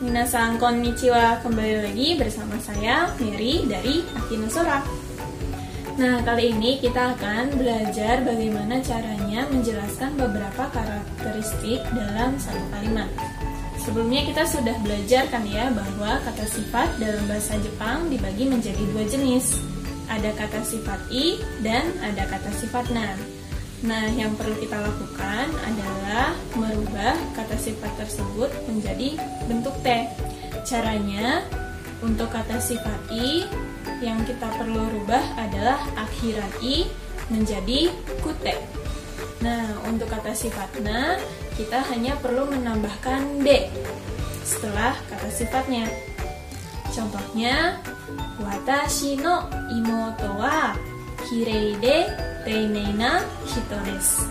Minasan konnichiwa, kembali lagi bersama saya Mary dari Akinosora. Nah, kali ini kita akan belajar bagaimana caranya menjelaskan beberapa karakteristik dalam satu kalimat. Sebelumnya kita sudah belajar kan ya bahwa kata sifat dalam bahasa Jepang dibagi menjadi dua jenis. Ada kata sifat i dan ada kata sifat na. Nah, yang perlu kita lakukan adalah merubah kata sifat tersebut menjadi bentuk T. Caranya, untuk kata sifat I, yang kita perlu rubah adalah akhiran I menjadi kute. Nah, untuk kata sifat na, kita hanya perlu menambahkan D setelah kata sifatnya. Contohnya, watashi no imoto wa kirei de teinei na hito desu.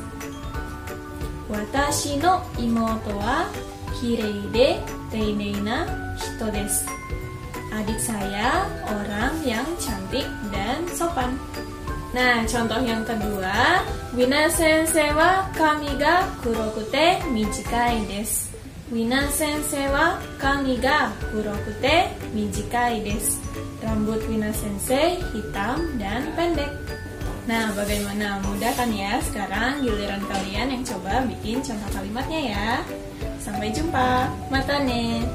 Watashi no imoto wa kirei de teinei na hito desu. Adik saya orang yang cantik dan sopan. Nah, contoh yang kedua, Wina sensei wa kami ga kurokute mijikai desu. Wina sensei wa kami ga kurokute mijikai desu. Rambut Wina sensei hitam dan pendek. Nah, bagaimana? Mudah kan ya? Sekarang giliran kalian yang coba bikin contoh kalimatnya ya. Sampai jumpa. Mata nih.